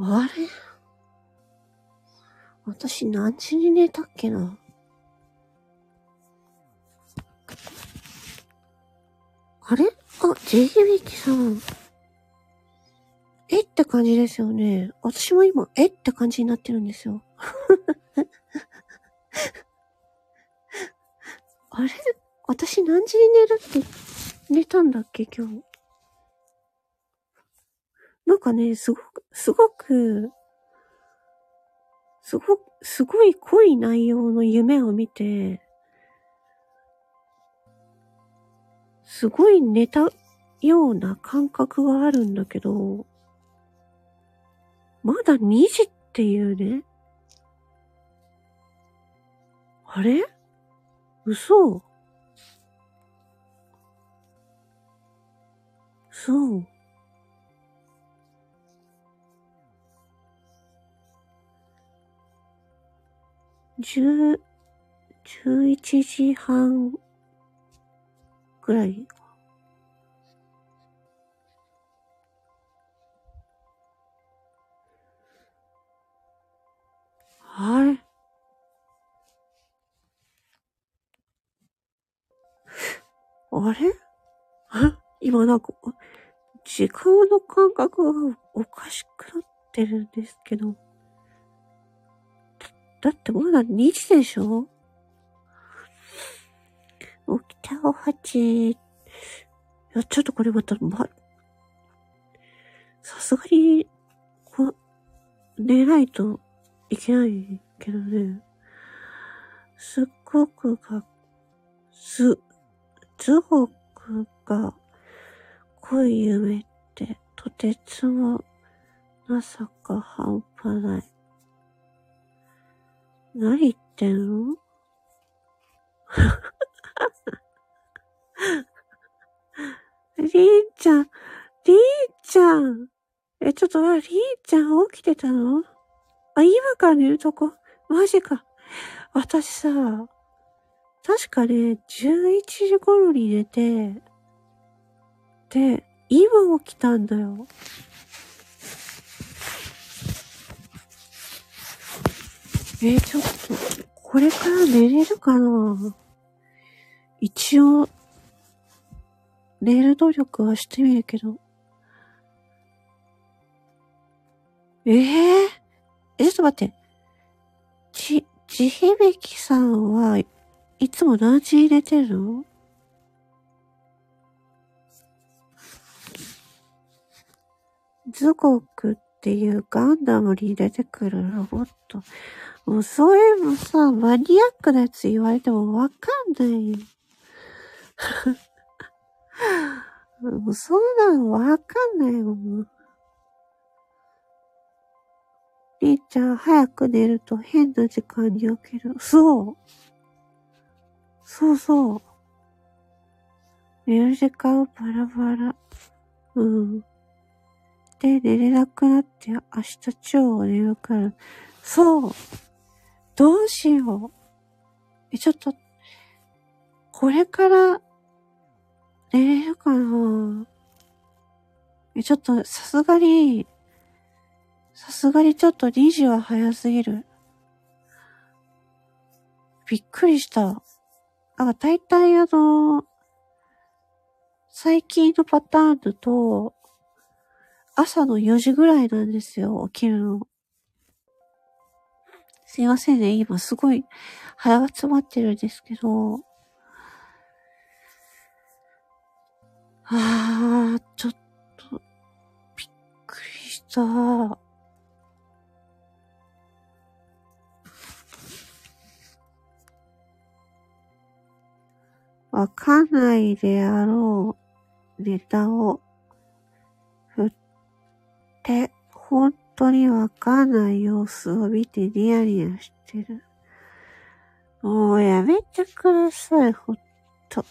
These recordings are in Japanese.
あれ？私何時に寝たっけな？あれ？あ、ジェヒビキさん。えって感じですよね。私も今、えって感じになってるんですよ。あれ？私何時に寝るって寝たんだっけ今日？なんかね、すごく、すごく、すご、すごい濃い内容の夢を見て、すごい寝たような感覚があるんだけど、まだ2時っていうね。あれ？嘘そう。十、十一時半ぐらいはい。あれ？今なんか、時間の感覚がおかしくなってるんですけど。だってまだ2時でしょ？起きたおはち。いや、ちょっとこれまた、ま、さすがに、こ、寝ないといけないけどね。すっごくが、す、すごくが、濃い夢ってとてつもなさか半端ない。何言ってんの？りーちゃん、りーちゃん。え、ちょっと、りーちゃん起きてたの？あ、今から寝るとこ？マジか。私さ、確かね、11時頃に寝て、で、今起きたんだよ。えー、ちょっと、これから寝れるかな？一応、寝る努力はしてみるけど。ええー、え、ちょっと待って。ち、地響さんはいつも何時入れてるの？ズゴクっていうガンダムに出てくるロボット。もうそういうのさ、マニアックなやつ言われてもわかんないよ。もうそんなのわかんないもん。りーちゃん早く寝ると変な時間に起きる。そう。そうそう。寝る時間バラバラ。うん。で、寝れなくなって明日超眠くなる。そう。どうしよう。え、ちょっと、これから寝れるかなえ、ちょっとさすがに、さすがにちょっと2時は早すぎる。びっくりした。あ、大体あの、最近のパターンだと、朝の4時ぐらいなんですよ、起きるの。すいませんね、今すごい腹が詰まってるんですけど、あー、ちょっと、びっくりした。わかんないであろうネタを、本当にわかんない様子を見てニヤニヤしてる。もうやめてください、ほんと。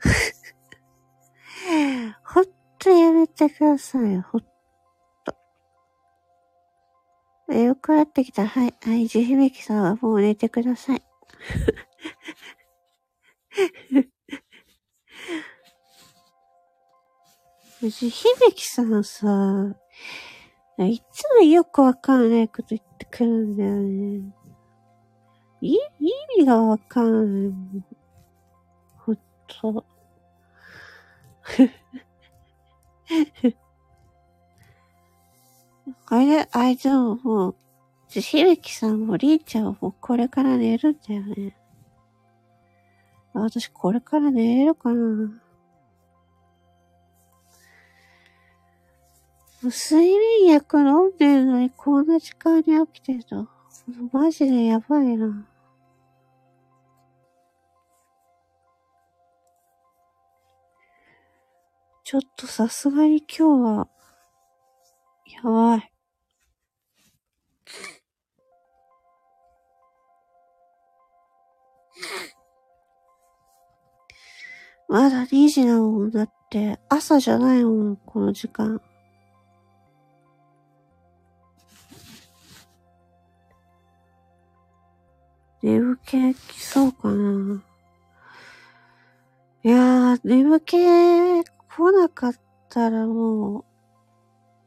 ほんとやめてください、ほんと。よくなってきた。はい、はい、地響さんはもう寝てください。地響さんさ、いつもよくわかんないこと言ってくるんだよね。い、意味がわかんない。ほんと。あれ、あいつももう、ひるきさんもりーちゃんもこれから寝るんだよね。私これから寝れるかな睡眠薬飲んでるのにこんな時間に起きてると、マジでやばいな。ちょっとさすがに今日は、やばい。まだ2時なもんだって、朝じゃないもん、この時間。気来そうかな。いやー、眠気来なかったらも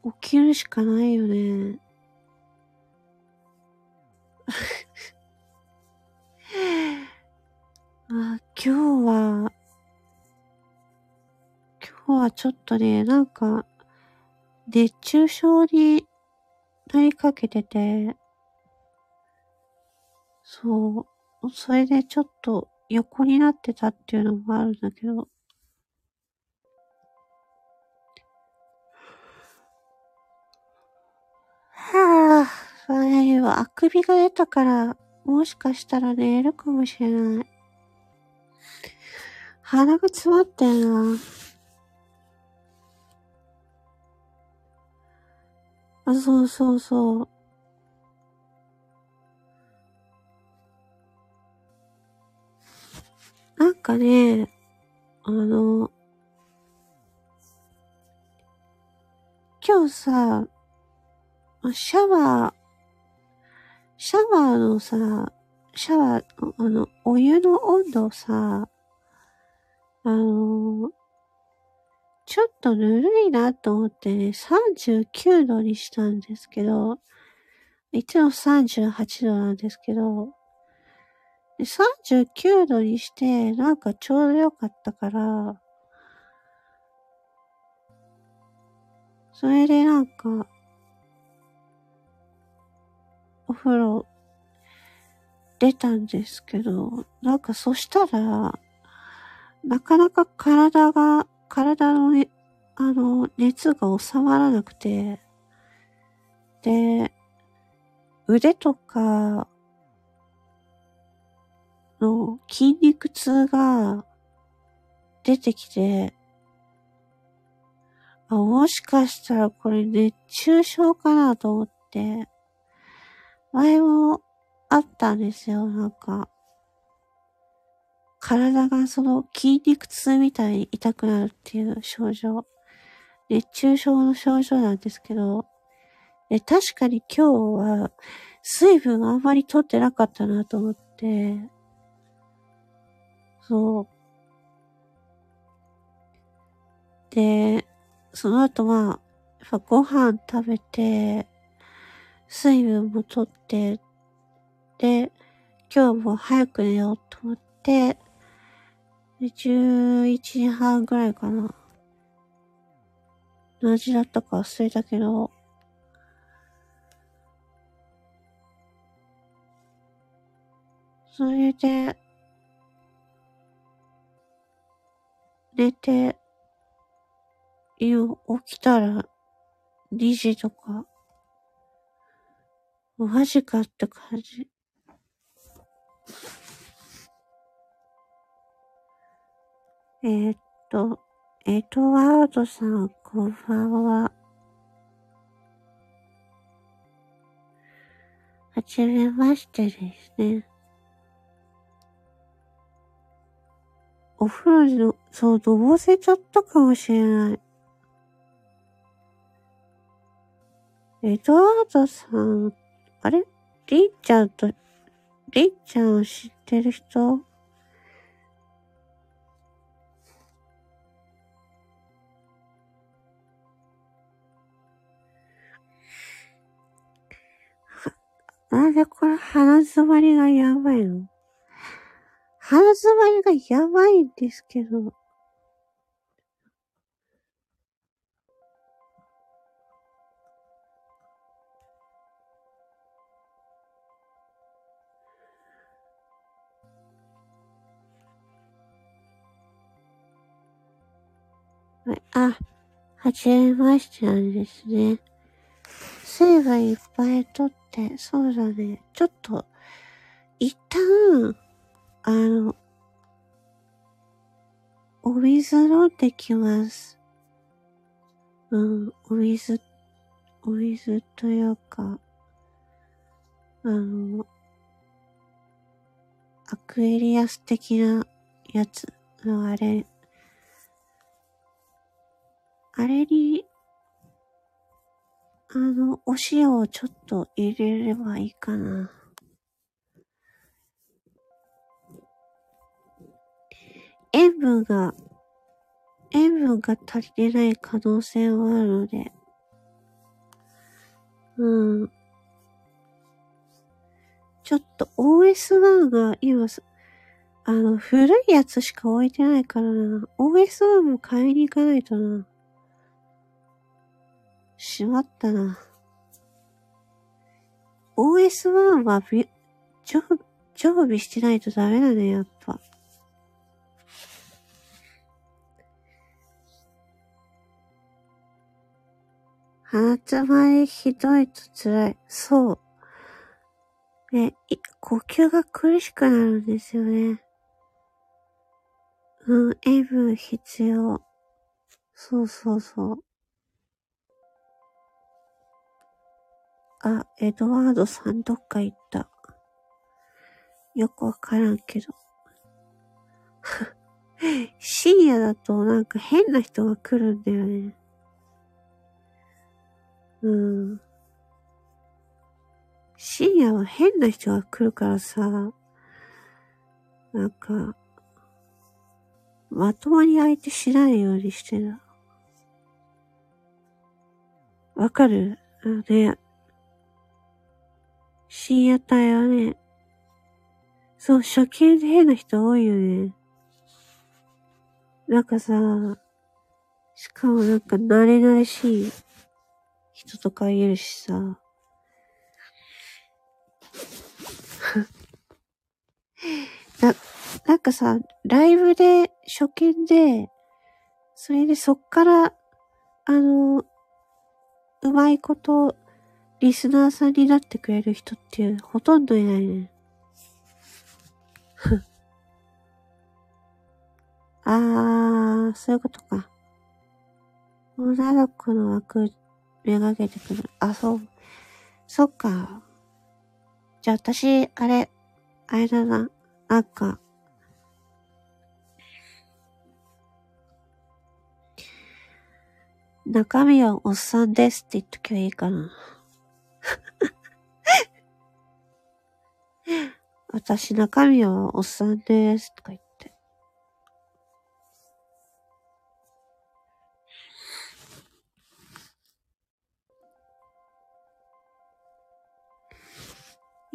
う、起きるしかないよね。あ、今日は、今日はちょっとね、なんか、熱中症になりかけてて、そう。それでちょっと横になってたっていうのもあるんだけど。はぁ、あれはあくびが出たから、もしかしたら寝るかもしれない。鼻が詰まってんな。あ、そうそうそう。かね、あの、今日さ、シャワー、シャワーのさ、シャワー、あの、お湯の温度をさ、あの、ちょっとぬるいなと思ってね、39度にしたんですけど、いつも38度なんですけど、39度にして、なんかちょうどよかったから、それでなんか、お風呂出たんですけど、なんかそしたら、なかなか体が、体のね、あの、熱が収まらなくて、で、腕とか、の筋肉痛が出てきて、あ、もしかしたらこれ熱中症かなと思って、前もあったんですよ、なんか。体がその筋肉痛みたいに痛くなるっていう症状。熱中症の症状なんですけど、で確かに今日は水分あんまり取ってなかったなと思って、そう。で、その後まあ、やっぱご飯食べて、水分も取って、で、今日も早く寝ようと思って、で、11時半ぐらいかな。何時だったか忘れたけど、それで、寝て、今起きたら2時とか、マジかって感じ。えー、っと、エドワードさん、こんばんは。はじめましてですね。お風呂の、そう、のぼせちゃったかもしれない。エドワードさん、あれ？りんちゃんと、りんちゃんを知ってる人？なんでこれ鼻詰まりがやばいの？鼻詰まりがやばいんですけど。あ、はじめましてなんですね。水分いっぱい取って、そうだね。ちょっと、一旦、あの、お水飲んできます。うん、お水、お水というか、あの、アクエリアス的なやつのあれ、あれに、あの、お塩をちょっと入れればいいかな。塩分が、塩分が足りてない可能性はあるので、うん。ちょっと OS1 が今、あの、古いやつしか置いてないからな。OS1 も買いに行かないとな。しまったな。OS1 はび、常備してないとダメだね、やっぱ。鼻つまりひどいと辛い。そう。ね、呼吸が苦しくなるんですよね。うん、塩分必要。そうそうそう。あ、エドワードさんどっか行った。よくわからんけど。深夜だとなんか変な人が来るんだよね。うん。深夜は変な人が来るからさ、なんか、まともに相手しないようにしてる。わかる？ね、深夜帯はね、そう、初見で変な人多いよね。なんかさ、しかもなんか慣れないしい人とかいるしさ。な、なんかさ、ライブで初見で、それでそっから、あの、うまいことリスナーさんになってくれる人ってほとんどいないね。あー、そういうことか。女の子の枠めがけてくる。あ、そう。そっか。じゃあ私、あれ、あれだな。なんか、中身はおっさんですって言っときゃいいかな。私中身はおっさんです。とか言って。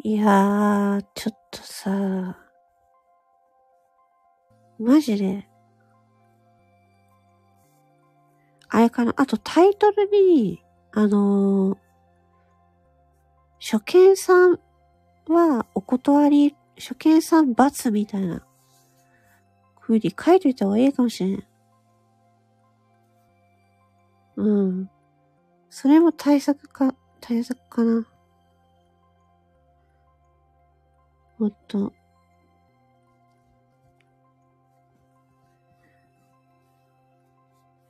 いやー、ちょっとさ、マジで、あれかな、あとタイトルに、あのー初見さんはお断り、初見さん罰みたいな風に書いといた方がいいかもしれん。うん。それも対策か、対策かな。もっと。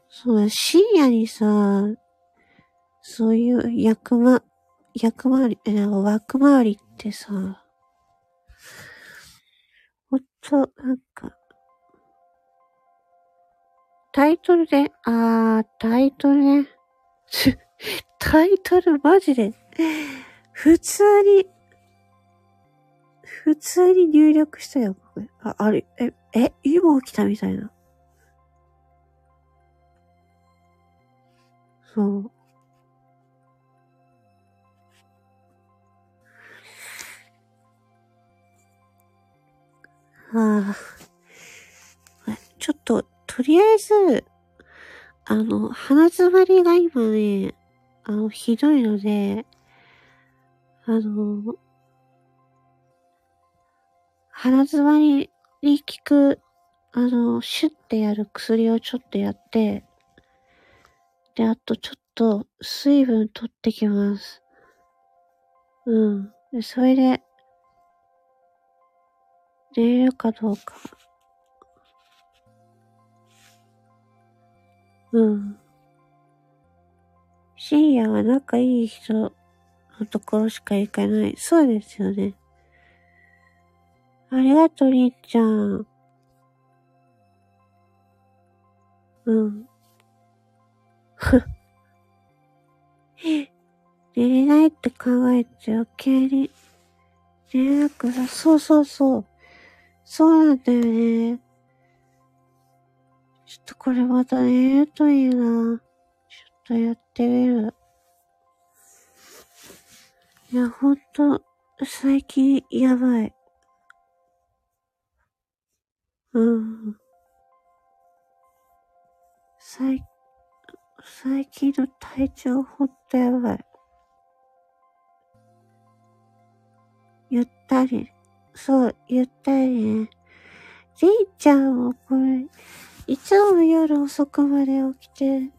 そう、深夜にさ、そういう役場、役回り、え、枠回りってさ、ほんと、なんか、タイトルで、あー、タイトルね。タイトルマジで、普通に、普通に入力したよ、あ、あれ、え、え、今起きたみたいな。そう。はあ。ちょっと、とりあえず、あの、鼻詰まりが今ね、あの、ひどいので、あの、鼻詰まりに効く、あの、シュッてやる薬をちょっとやって、で、あとちょっと水分取ってきます。うん。で、それで、寝れるかどうか。うん。深夜は仲いい人のところしか行かない。そうですよね。ありがとう、りっちゃん。うん。寝れないって考えて余計に寝れなくさ、そうそうそう。そうなんだよね。ちょっとこれまた寝るといいな。ちょっとやってみる。いや、ほんと、最近やばい。うん。最、最近の体調ほんとやばい。ゆったり。そう、ゆったりね。りんちゃんもこれ、いつも夜遅くまで起きて、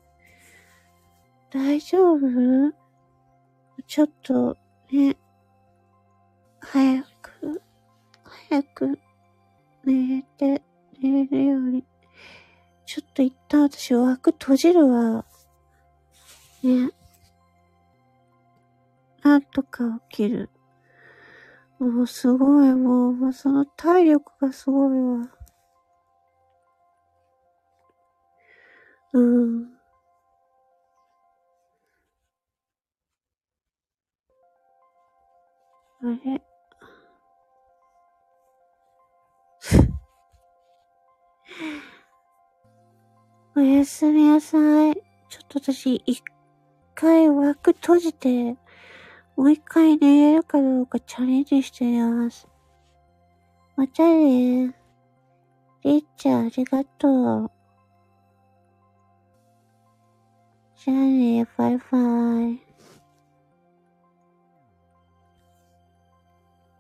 大丈夫？ちょっと、ね、早く、早く、寝て、寝れるように。ちょっと一旦私枠閉じるわ。ね。なんとか起きる。もうすごい、もう、もうその体力がすごいわ。うん。あれ？おやすみなさい。ちょっと私、一回枠閉じて、もう一回寝れるかどうかチャレンジしてみます。またね。りっちゃん、ありがとう。じゃあね、バイバイ。